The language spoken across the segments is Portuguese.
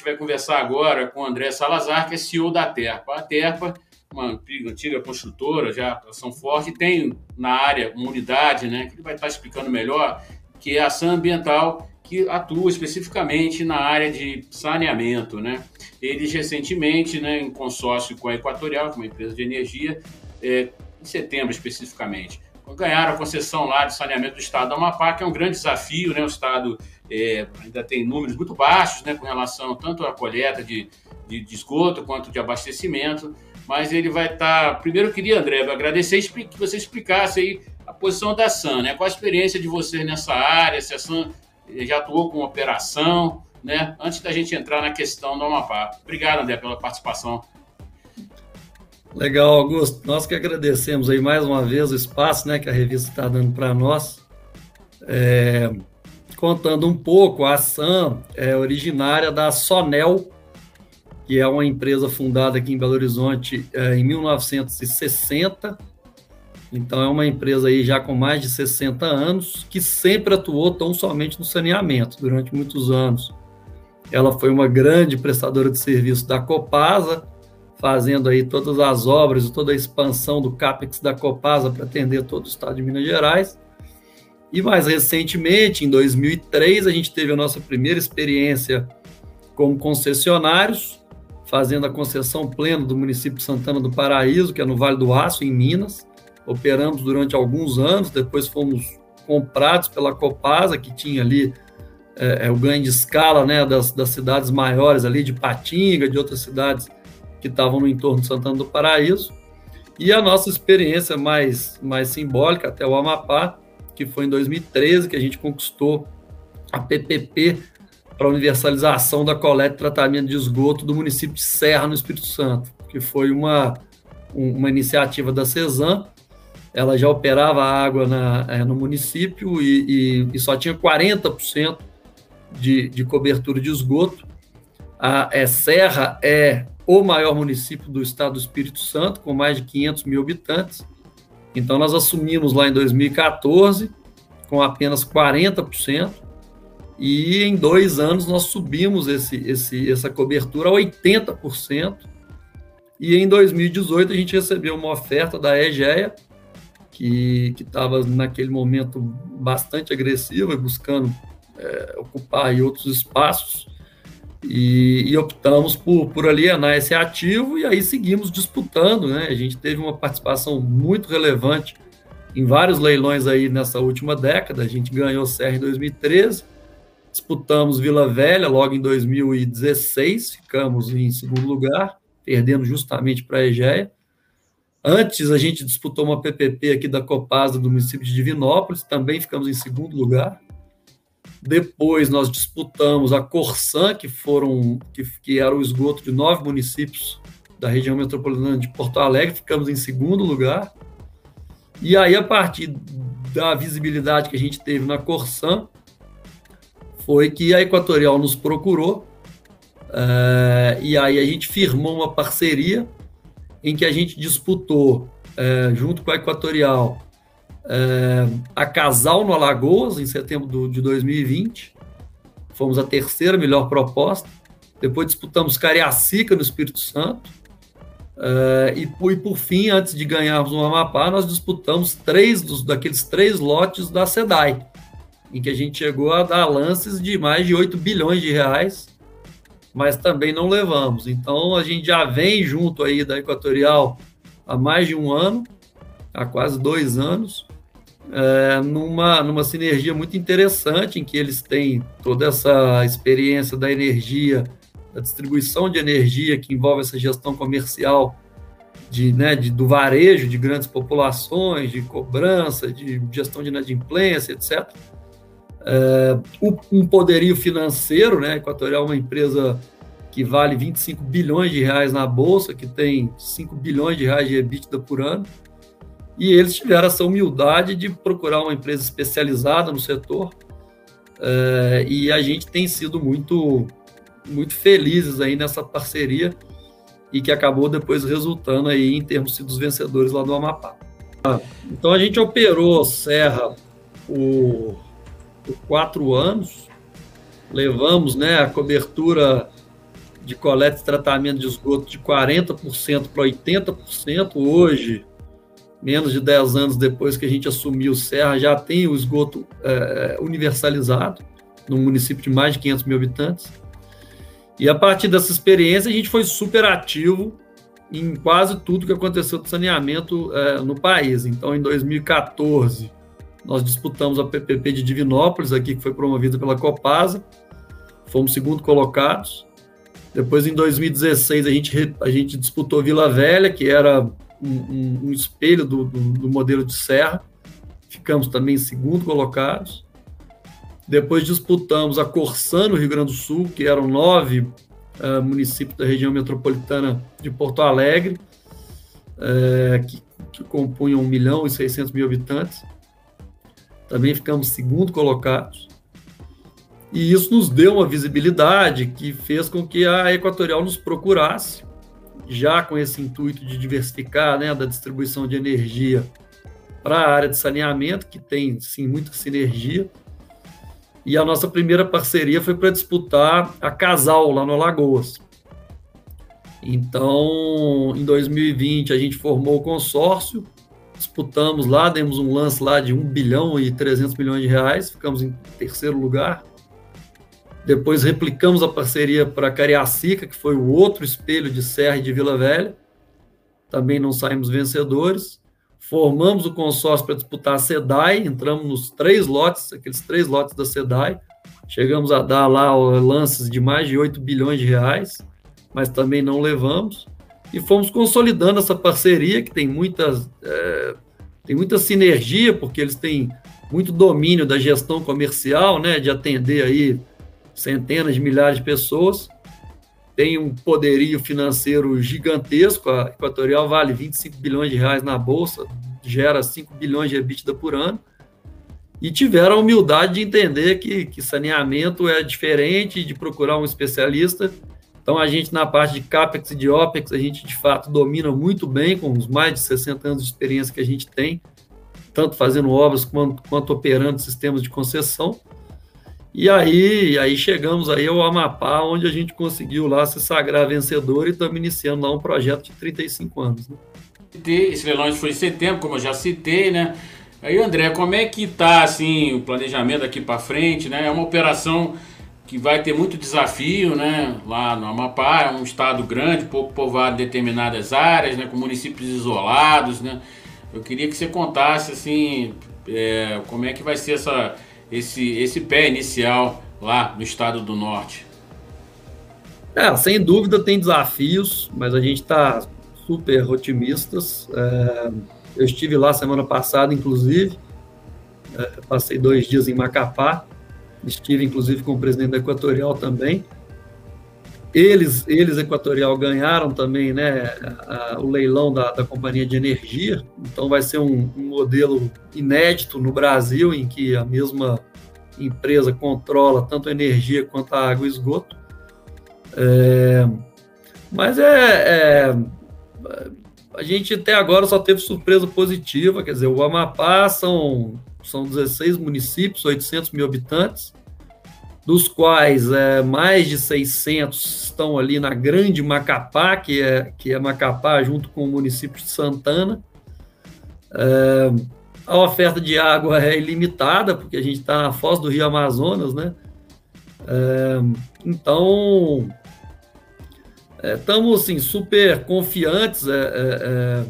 gente vai conversar agora com o André Salazar, que é CEO da Terpa. A Terpa, uma antiga construtora, já ação forte, tem na área uma unidade, né, que ele vai estar explicando melhor, que é a ação ambiental que atua especificamente na área de saneamento, né? Eles recentemente, né, em consórcio com a Equatorial, que é uma empresa de energia, é, em setembro especificamente, ganharam a concessão lá de saneamento do estado do Amapá, que é um grande desafio, né? O estado é, ainda tem números muito baixos, né, com relação tanto à coleta de, de, de esgoto quanto de abastecimento, mas ele vai estar. Tá... Primeiro, eu queria, André, agradecer que você explicasse aí a posição da SAM, né? Qual a experiência de vocês nessa área, se a SAM já atuou com operação, né? Antes da gente entrar na questão do Amapá. Obrigado, André, pela participação. Legal, Augusto. Nós que agradecemos aí mais uma vez o espaço né, que a revista está dando para nós. É, contando um pouco, a Sam é originária da Sonel, que é uma empresa fundada aqui em Belo Horizonte é, em 1960. Então é uma empresa aí já com mais de 60 anos, que sempre atuou tão somente no saneamento durante muitos anos. Ela foi uma grande prestadora de serviço da Copasa, fazendo aí todas as obras e toda a expansão do CAPEX da Copasa para atender todo o estado de Minas Gerais. E mais recentemente, em 2003, a gente teve a nossa primeira experiência como concessionários, fazendo a concessão plena do município de Santana do Paraíso, que é no Vale do Aço, em Minas. Operamos durante alguns anos, depois fomos comprados pela Copasa, que tinha ali é, é, o ganho de escala né, das, das cidades maiores ali, de Patinga, de outras cidades que estavam no entorno de Santana do Paraíso. E a nossa experiência mais, mais simbólica até o Amapá, que foi em 2013 que a gente conquistou a PPP para universalização da coleta e tratamento de esgoto do município de Serra, no Espírito Santo, que foi uma, uma iniciativa da CESAM. Ela já operava água na, é, no município e, e, e, só tinha 40% de, de cobertura de esgoto. A é, Serra é o maior município do estado do Espírito Santo, com mais de 500 mil habitantes. Então, nós assumimos lá em 2014, com apenas 40%, e em dois anos nós subimos esse, esse, essa cobertura a 80%. E em 2018 a gente recebeu uma oferta da EGEA, que estava naquele momento bastante agressiva, buscando é, ocupar outros espaços e, e, optamos por, por alienar esse ativo e aí seguimos disputando, né? A gente teve uma participação muito relevante em vários leilões aí nessa última década. A gente ganhou Serra em 2013, disputamos Vila Velha logo em 2016, ficamos em segundo lugar, perdendo justamente para a Egeia. Antes, a gente disputou uma PPP aqui da Copasa do município de Divinópolis, também ficamos em segundo lugar. Depois nós disputamos a Corsan, que foram que, que era o esgoto de nove municípios da região metropolitana de Porto Alegre, ficamos em segundo lugar. E aí, a partir da visibilidade que a gente teve na Corsan, foi que a Equatorial nos procurou, é, e aí a gente firmou uma parceria em que a gente disputou, é, junto com a Equatorial, é, a Casal no Alagoas, em setembro do, de 2020. Fomos a terceira melhor proposta. Depois disputamos Cariacica, no Espírito Santo. É, e, e, por fim, antes de ganharmos no Amapá, nós disputamos três dos, daqueles três lotes da SEDAI, em que a gente chegou a dar lances de mais de 8 bilhões de reais, mas também não levamos. Então, a gente já vem junto aí da Equatorial há mais de um ano, há quase dois anos, é, numa, numa sinergia muito interessante, em que eles têm toda essa experiência da energia, da distribuição de energia, que envolve essa gestão comercial de, né, de, do varejo de grandes populações, de cobrança, de gestão de inadimplência, etc. É, um poderio financeiro, né, Equatorial é uma empresa que vale 25 bilhões de reais na bolsa, que tem 5 bilhões de reais de EBITDA por ano, e eles tiveram essa humildade de procurar uma empresa especializada no setor. É, e a gente tem sido muito, muito felizes aí nessa parceria e que acabou depois resultando aí em termos dos vencedores lá do Amapá. Então a gente operou Serra por, por quatro anos, levamos né, a cobertura de coleta e tratamento de esgoto de 40% para 80%. Hoje, menos de 10 anos depois que a gente assumiu o Serra, já tem o esgoto é, universalizado, num município de mais de 500 mil habitantes. E a partir dessa experiência, a gente foi super ativo em quase tudo que aconteceu de saneamento é, no país. Então, em 2014, nós disputamos a PPP de Divinópolis, aqui que foi promovida pela Copasa, fomos segundo colocados. Depois, em 2016, a gente, a gente disputou Vila Velha, que era um, um, espelho do, do, do, modelo de serra. Ficamos também segundo colocados. Depois disputamos a Corsã, no Rio Grande do Sul, que eram nove uh, municípios da região metropolitana de Porto Alegre, uh, que, que compunham 1 milhão e 600 mil habitantes. Também ficamos segundo colocados. E isso nos deu uma visibilidade que fez com que a Equatorial nos procurasse, já com esse intuito de diversificar né, da distribuição de energia para a área de saneamento, que tem sim muita sinergia. E a nossa primeira parceria foi para disputar a Casal lá no Alagoas. Então, em 2020, a gente formou o consórcio, disputamos lá, demos um lance lá de 1 bilhão e 300 milhões de reais, ficamos em terceiro lugar. Depois replicamos a parceria para Cariacica, que foi o outro espelho de Serra e de Vila Velha. Também não saímos vencedores. Formamos o consórcio para disputar a SEDAI, entramos nos três lotes, aqueles três lotes da SEDAI. Chegamos a dar lá lances de mais de 8 bilhões de reais, mas também não levamos. E fomos consolidando essa parceria, que tem muitas, é, tem muita sinergia, porque eles têm muito domínio da gestão comercial, né, de atender aí centenas de milhares de pessoas, tem um poderio financeiro gigantesco, a Equatorial vale 25 bilhões de reais na bolsa, gera 5 bilhões de EBITDA por ano, e tiveram a humildade de entender que, que saneamento é diferente, de procurar um especialista. Então, a gente, na parte de CAPEX e de OPEX, a gente, de fato, domina muito bem, com os mais de 60 anos de experiência que a gente tem, tanto fazendo obras quanto, quanto operando sistemas de concessão. E aí, aí chegamos aí ao Amapá, onde a gente conseguiu lá se sagrar vencedor e estamos iniciando lá um projeto de 35 anos. Né? Esse leilão foi em setembro, como eu já citei, né? Aí, André, como é que tá assim o planejamento daqui para frente, né? É uma operação que vai ter muito desafio, né? Lá no Amapá, é um estado grande, pouco povoado em determinadas áreas, né? Com municípios isolados, né? Eu queria que você contasse assim, é, como é que vai ser essa esse, esse pé inicial lá no estado do norte? É, sem dúvida tem desafios, mas a gente está super otimistas. É, eu estive lá semana passada, inclusive, é, passei dois dias em Macapá, estive inclusive com o presidente da Equatorial também. Eles, eles Equatorial, ganharam também né, a, o leilão da, da, companhia de energia, então vai ser um, um, modelo inédito no Brasil, em que a mesma empresa controla tanto a energia quanto a água e esgoto. É, mas é, é, a gente até agora só teve surpresa positiva, quer dizer, o Amapá são, são 16 municípios, 800 mil habitantes, dos quais é, mais de 600 estão ali na Grande Macapá, que é, que é Macapá junto com o município de Santana. É, a oferta de água é ilimitada, porque a gente está na foz do Rio Amazonas, né? É, então, estamos assim, super confiantes é, é, é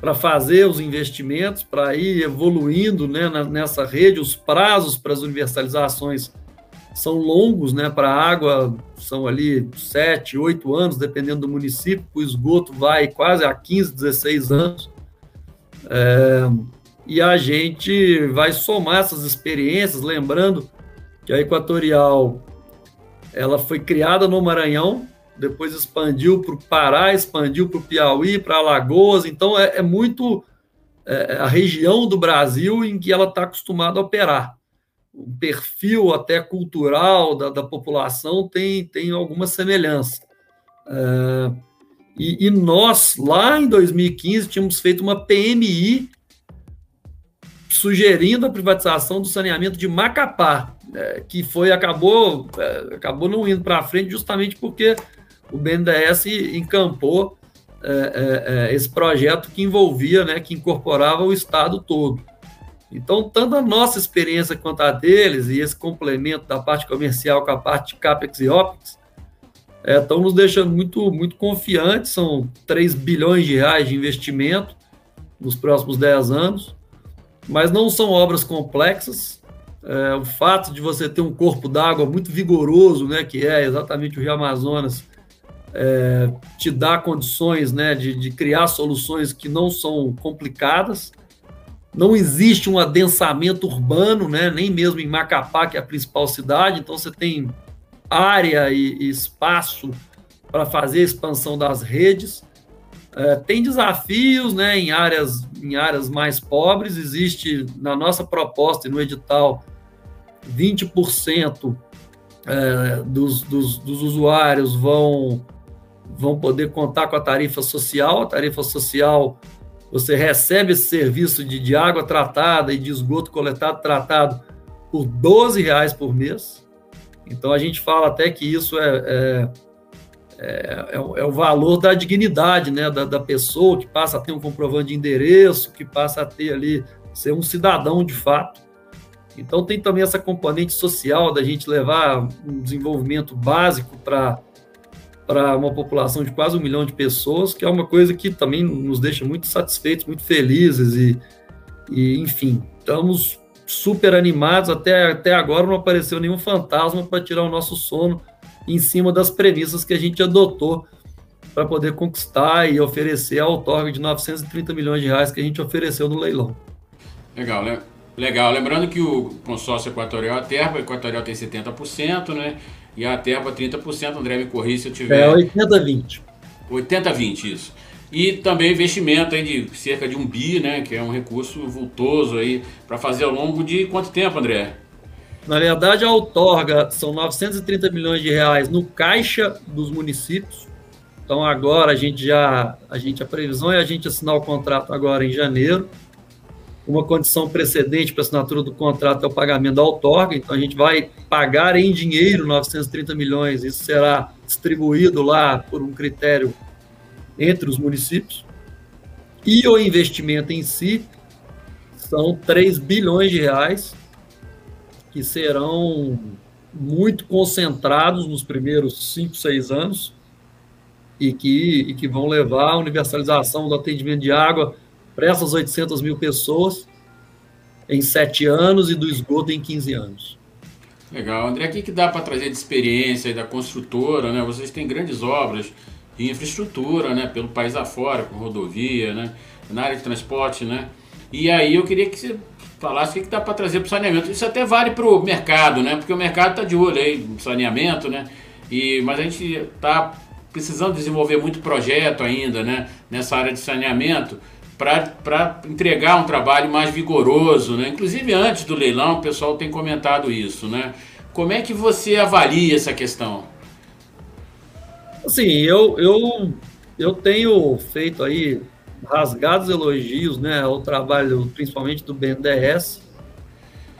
para fazer os investimentos, para ir evoluindo né, nessa rede. Os prazos para as universalizações são longos, né? Para a água são ali 7, 8 anos, dependendo do município, o esgoto vai quase a 15, 16 anos. É, e a gente vai somar essas experiências, lembrando que a Equatorial ela foi criada no Maranhão, depois expandiu para o Pará, expandiu para o Piauí, para Alagoas, então é, é muito é, a região do Brasil em que ela está acostumada a operar o perfil até cultural da, da população tem, tem alguma semelhança. É, e, e, nós, lá em 2015, tínhamos feito uma PMI sugerindo a privatização do saneamento de Macapá, é, que foi acabou é, acabou não indo para frente justamente porque o BNDES encampou é, é, é, esse projeto que envolvia, né, que incorporava o Estado todo. Então, tanto a nossa experiência quanto a deles, e esse complemento da parte comercial com a parte de CAPEX e OPEX, estão nos deixando muito, muito confiantes. São 3 bilhões de reais de investimento nos próximos 10 anos, mas não são obras complexas. É, o fato de você ter um corpo d'água muito vigoroso, né, que é exatamente o Rio Amazonas, é, te dá condições né, de, de criar soluções que não são complicadas. Não existe um adensamento urbano, né, nem mesmo em Macapá, que é a principal cidade, então você tem área e, e espaço para fazer a expansão das redes. É, tem desafios né, em, áreas, em áreas mais pobres, existe na nossa proposta e no edital 20% é, dos, dos, dos usuários vão, vão poder contar com a tarifa social. A tarifa social, você recebe esse serviço de, de água tratada e de esgoto coletado tratado por 12 reais por mês. Então a gente fala até que isso é, é, é, é, é o valor da dignidade né, da, da, pessoa que passa a ter um comprovante de endereço, que passa a ter ali, ser um cidadão de fato. Então tem também essa componente social da gente levar um desenvolvimento básico para para uma população de quase um milhão de pessoas, que é uma coisa que também nos deixa muito satisfeitos, muito felizes e, e enfim, estamos super animados. Até, até agora não apareceu nenhum fantasma para tirar o nosso sono em cima das premissas que a gente adotou para poder conquistar e oferecer a outorga de 930 milhões de reais que a gente ofereceu no leilão. Legal, né? Legal. Lembrando que o consórcio equatorial, a Terba, equatorial tem 70%, né? E a Terba 30%. André, me corri se eu tiver. É 80-20. 80-20, isso. E também investimento aí de cerca de um bi, né, que é um recurso vultoso aí para fazer ao longo de quanto tempo, André? Na verdade, a outorga são 930 milhões de reais no caixa dos municípios. Então agora a gente já, a gente a previsão é a gente assinar o contrato agora em janeiro. Uma condição precedente para assinatura do contrato é o pagamento da outorga, então a gente vai pagar em dinheiro 930 milhões, isso será distribuído lá por um critério entre os municípios. E o investimento em si são 3 bilhões de reais, que serão muito concentrados nos primeiros 5, 6 anos, e que, e que vão levar a universalização do atendimento de água para essas 800 mil pessoas em 7 anos e do esgoto em 15 anos. Legal. André, o que, que dá para trazer de experiência da construtora? Né? Vocês têm grandes obras de infraestrutura, né, pelo país afora, com rodovia, né, na área de transporte, né. E aí eu queria que você falasse o que, que dá para trazer para o saneamento. Isso até vale para o mercado, né, porque o mercado está de olho aí no saneamento, né, e, mas a gente está precisando desenvolver muito projeto ainda, né, nessa área de saneamento, para entregar um trabalho mais vigoroso, né? Inclusive antes do leilão, o pessoal tem comentado isso, né? Como é que você avalia essa questão? Assim, eu, eu, eu tenho feito aí rasgados elogios né, ao trabalho, principalmente do BNDES.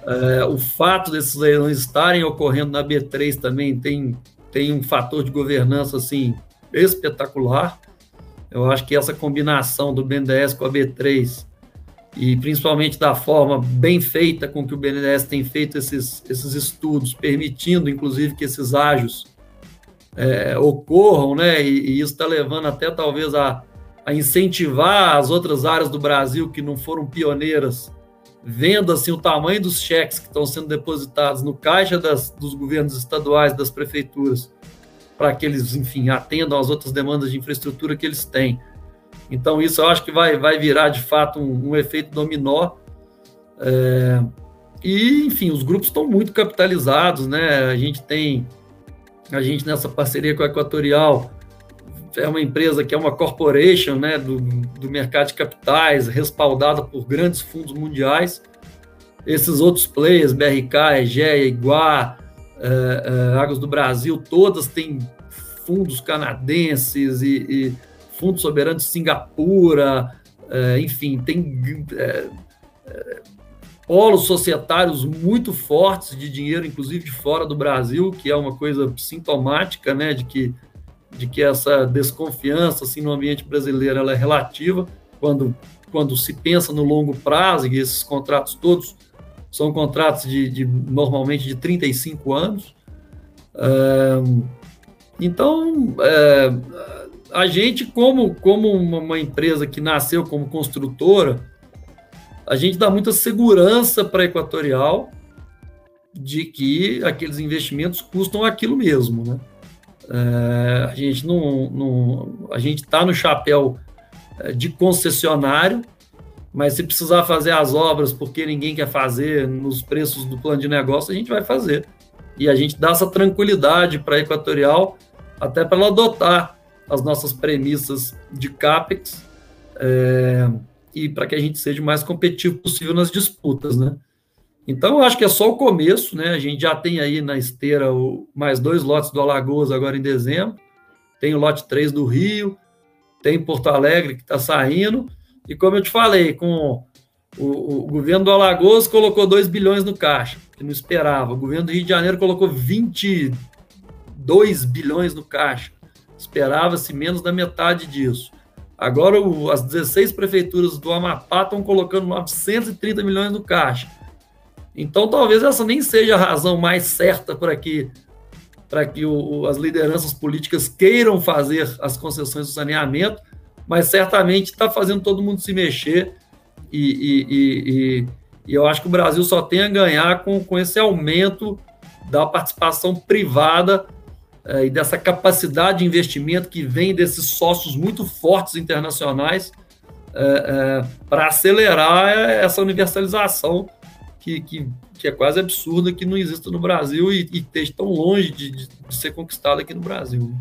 É, o fato desses leilões estarem ocorrendo na B3 também tem, tem um fator de governança assim espetacular. Eu acho que essa combinação do BNDES com a B3 e principalmente da forma bem feita com que o BNDES tem feito esses, esses estudos, permitindo inclusive que esses ágios é, ocorram, né? E, e isso está levando até talvez a, a, incentivar as outras áreas do Brasil que não foram pioneiras, vendo assim o tamanho dos cheques que estão sendo depositados no caixa das, dos governos estaduais, das prefeituras, para que eles, enfim, atendam às outras demandas de infraestrutura que eles têm. Então isso eu acho que vai, vai virar de fato um, um efeito dominó. É, e, enfim, os grupos estão muito capitalizados, né? A gente tem a gente, nessa parceria com a Equatorial, é uma empresa que é uma corporation né, do, do mercado de capitais, respaldada por grandes fundos mundiais. Esses outros players, BRK, EGEA, Iguá, é, é, Águas do Brasil, todas têm fundos canadenses e, e fundos soberanos de Singapura, é, enfim, tem é, polos societários muito fortes de dinheiro, inclusive de fora do Brasil, que é uma coisa sintomática, né, de que de que essa desconfiança assim, no ambiente brasileiro ela é relativa, quando, quando se pensa no longo prazo, e esses contratos todos são contratos de, de normalmente de 35 anos. então, é, a gente, como, como uma empresa que nasceu como construtora, a gente dá muita segurança para a Equatorial de que aqueles investimentos custam aquilo mesmo, né? É, a gente não, não a gente está no chapéu é, de concessionário, mas se precisar fazer as obras porque ninguém quer fazer nos preços do plano de negócio, a gente vai fazer. E a gente dá essa tranquilidade para a Equatorial, até para ela adotar as nossas premissas de CAPEX é, e para que a gente seja o mais competitivo possível nas disputas, né? Então, eu acho que é só o começo, né? A gente já tem aí na esteira o, mais dois lotes do Alagoas agora em dezembro, tem o lote 3 do Rio, tem Porto Alegre que está saindo, e como eu te falei, com o, o, governo do Alagoas colocou 2 bilhões no caixa, que não esperava. O governo do Rio de Janeiro colocou 22 bilhões no caixa. Esperava-se menos da metade disso. Agora, o, as 16 prefeituras do Amapá estão colocando 930 milhões no caixa. Então, talvez essa nem seja a razão mais certa para que, para que o, as lideranças políticas queiram fazer as concessões do saneamento, mas certamente está fazendo todo mundo se mexer e, e, e, e, eu acho que o Brasil só tem a ganhar com, com esse aumento da participação privada é, e dessa capacidade de investimento que vem desses sócios muito fortes internacionais é, é, para acelerar essa universalização que, que, que, é quase absurda que não exista no Brasil e, e esteja tão longe de, de, ser conquistada aqui no Brasil.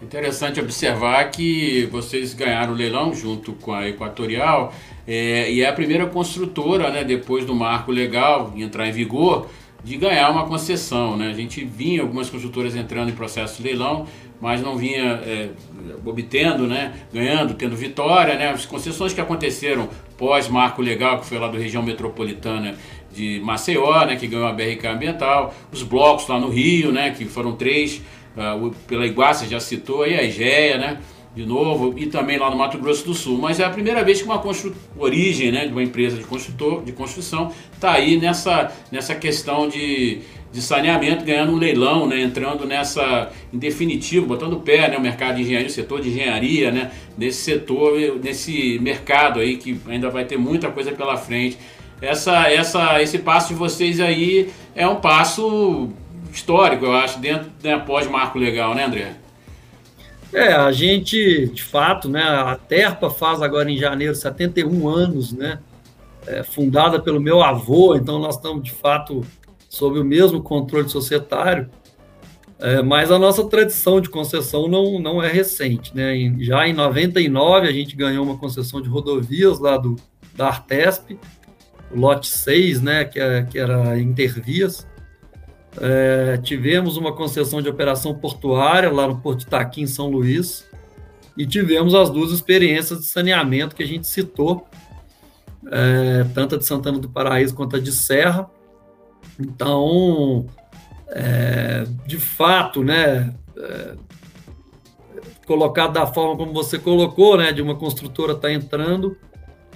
Interessante observar que vocês ganharam o leilão junto com a Equatorial é, e é a primeira construtora, né, depois do marco legal entrar em vigor, de ganhar uma concessão. Né? A gente vinha algumas construtoras entrando em processo de leilão, mas não vinha é, obtendo, né, ganhando, tendo vitória. Né? As concessões que aconteceram pós-marco legal, que foi lá do região metropolitana de Maceió, né, que ganhou a BRK ambiental, os blocos lá no Rio, né, que foram três, uh, pela Iguaça já citou, aí a IGEA, né, de novo, e também lá no Mato Grosso do Sul. Mas é a primeira vez que uma origem né, de uma empresa de, construtor, de construção está aí nessa, nessa questão de, de saneamento, ganhando um leilão, né, entrando nessa, em definitivo, botando o pé, né, o mercado de engenharia, o setor de engenharia, né, nesse setor, nesse mercado aí que ainda vai ter muita coisa pela frente essa, essa, esse passo de vocês aí é um passo histórico, eu acho, dentro né, após marco legal, né, André? É, a gente, de fato, né, a Terpa faz agora em janeiro 71 anos, né, é, fundada pelo meu avô, então nós estamos, de fato, sob o mesmo controle societário, é, mas a nossa tradição de concessão não, não é recente, né, já em 99 a gente ganhou uma concessão de rodovias lá do, da Artesp, lote 6, né, que, é, que era Intervias. É, tivemos uma concessão de operação portuária lá no Porto Itaqui, em São Luís, e tivemos as duas experiências de saneamento que a gente citou, é, tanto a de Santana do Paraíso quanto a de Serra. Então, é, de fato, né, é, colocado da forma como você colocou, né, de uma construtora estar tá entrando,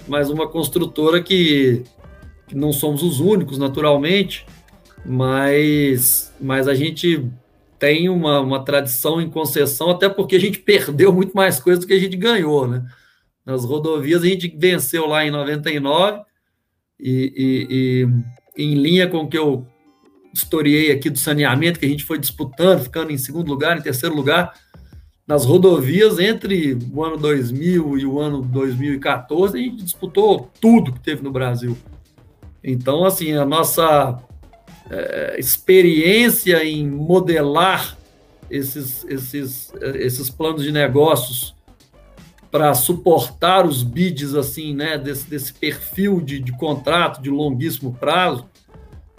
mas uma construtora que não somos os únicos, naturalmente, mas, mas a gente tem uma, uma tradição em concessão, até porque a gente perdeu muito mais coisas do que a gente ganhou, né? Nas rodovias a gente venceu lá em 99 e, e, e em linha com o que eu historiei aqui do saneamento, que a gente foi disputando, ficando em segundo lugar, em terceiro lugar, nas rodovias entre o ano 2000 e o ano 2014, a gente disputou tudo que teve no Brasil. Então, assim, a nossa é, experiência em modelar esses, esses, esses planos de negócios para suportar os bids assim, né, desse, desse perfil de, de contrato de longuíssimo prazo,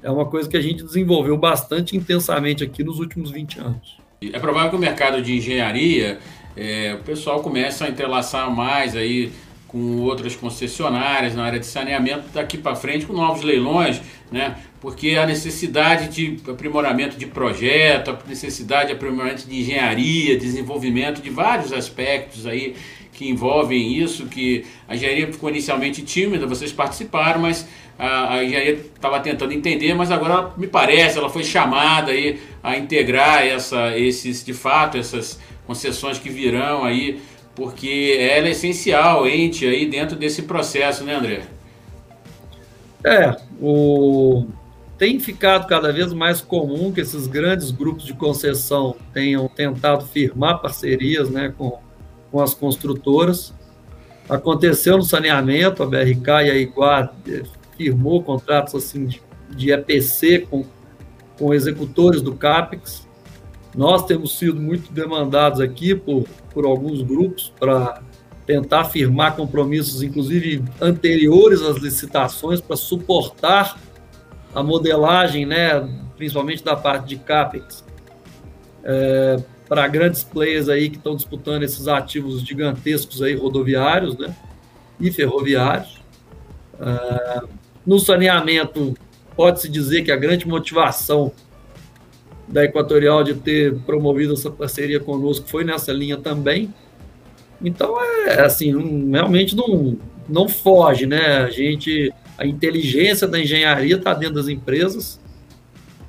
é uma coisa que a gente desenvolveu bastante intensamente aqui nos últimos 20 anos. É provável que o mercado de engenharia, é, o pessoal comece a entrelaçar mais aí com outras concessionárias na área de saneamento daqui para frente, com novos leilões. né? Porque a necessidade de aprimoramento de projeto, a necessidade de aprimoramento de engenharia, desenvolvimento de vários aspectos aí que envolvem isso, que a engenharia ficou inicialmente tímida, vocês participaram, mas a, a engenharia estava tentando entender, mas agora me parece, ela foi chamada aí a integrar essa, esses, de fato, essas concessões que virão aí, porque ela é essencial, ente aí dentro desse processo, né, André? É, o... tem ficado cada vez mais comum que esses grandes grupos de concessão tenham tentado firmar parcerias né, com, com as construtoras. Aconteceu no saneamento, a BRK e a Iguá eh, firmou contratos assim de, de EPC com, com executores do CAPEX. Nós temos sido muito demandados aqui por, por alguns grupos para tentar firmar compromissos, inclusive anteriores às licitações, para suportar a modelagem, né, principalmente da parte de CAPEX, é, para grandes players aí que estão disputando esses ativos gigantescos aí rodoviários, né, e ferroviários. É, no saneamento, pode-se dizer que a grande motivação da Equatorial de ter promovido essa parceria conosco foi nessa linha também. Então, é assim, não, realmente não, não foge, né? A gente, a inteligência da engenharia está dentro das empresas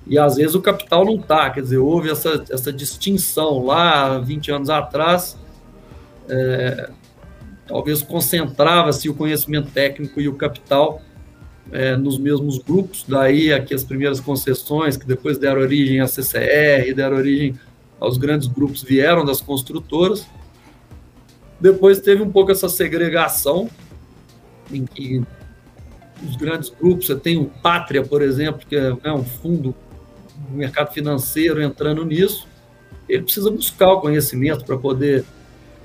e às vezes o capital não está. Quer dizer, houve essa, essa distinção lá 20 anos atrás. É, talvez concentrava-se o conhecimento técnico e o capital é, nos mesmos grupos, daí aqui as primeiras concessões, que depois deram origem à CCR, deram origem aos grandes grupos, vieram das construtoras. Depois teve um pouco essa segregação, em que os grandes grupos, você tem o Pátria, por exemplo, que é né, um fundo do mercado financeiro entrando nisso, ele precisa buscar o conhecimento para poder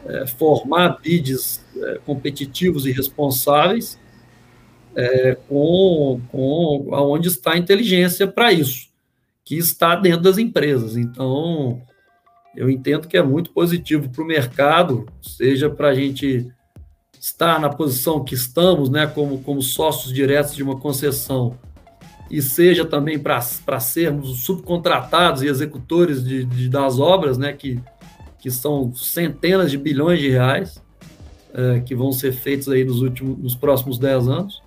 é, formar bids é, competitivos e responsáveis é, com, com está a inteligência para isso, que está dentro das empresas. Então, eu entendo que é muito positivo para o mercado, seja para a gente estar na posição que estamos, né, como, como sócios diretos de uma concessão, e seja também para sermos subcontratados e executores de, de, das obras, né, que, que são centenas de bilhões de reais é, que vão ser feitos aí nos, últimos, nos próximos 10 anos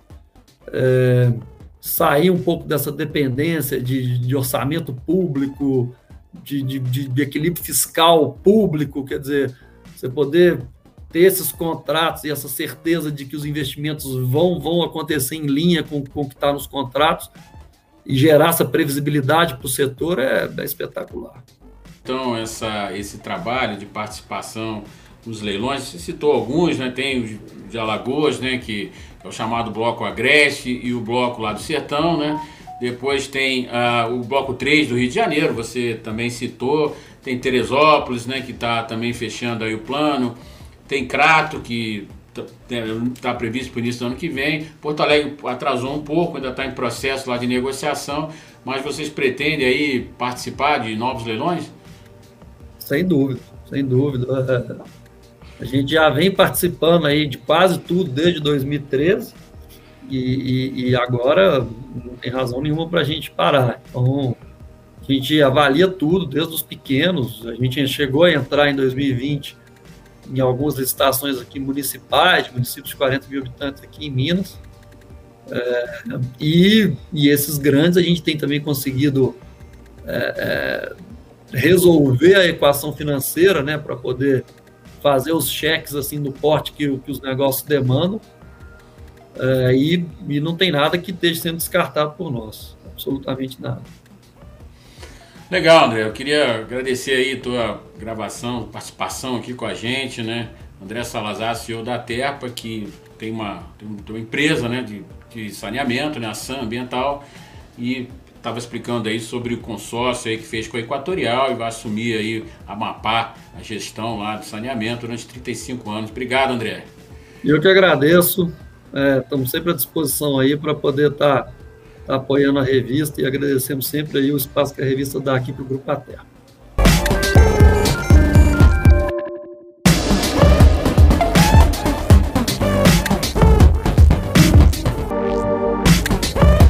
é, sair um pouco dessa dependência de, de orçamento público, de, de, de, equilíbrio fiscal público, quer dizer, você poder ter esses contratos e essa certeza de que os investimentos vão, vão acontecer em linha com, o que está nos contratos e gerar essa previsibilidade para o setor é, é espetacular. Então, essa, esse trabalho de participação nos leilões, você citou alguns, né? tem o de Alagoas, né? que é o chamado Bloco Agreste e o Bloco lá do Sertão, né? Depois tem uh, o Bloco 3 do Rio de Janeiro, você também citou. Tem Teresópolis, né, que está também fechando aí o plano. Tem Crato, que está tá previsto para o início do ano que vem. Porto Alegre atrasou um pouco, ainda está em processo lá de negociação, mas vocês pretendem aí participar de novos leilões? Sem dúvida, sem dúvida. A gente já vem participando aí de quase tudo desde 2013 e, e, e agora não tem razão nenhuma para a gente parar. Então, a gente avalia tudo, desde os pequenos. A gente chegou a entrar em 2020 em algumas licitações aqui municipais, municípios de 40 mil habitantes aqui em Minas. É, e, e esses grandes a gente tem também conseguido é, é, resolver a equação financeira né, para poder fazer os cheques assim no porte que, que os negócios demandam é, e, e não tem nada que esteja sendo descartado por nós, absolutamente nada. Legal, André. Eu queria agradecer aí tua gravação, participação aqui com a gente, né? André Salazar, CEO da Terpa, que tem uma, tem uma empresa né, de, de saneamento, né, ação ambiental, e estava explicando aí sobre o consórcio aí que fez com a Equatorial e vai assumir aí a Mapá, a gestão lá do saneamento durante 35 anos. Obrigado, André. Eu que agradeço. É, estamos sempre à disposição aí para poder estar tá, tá apoiando a revista e agradecemos sempre aí o espaço que a revista dá aqui para o Grupo Aterra.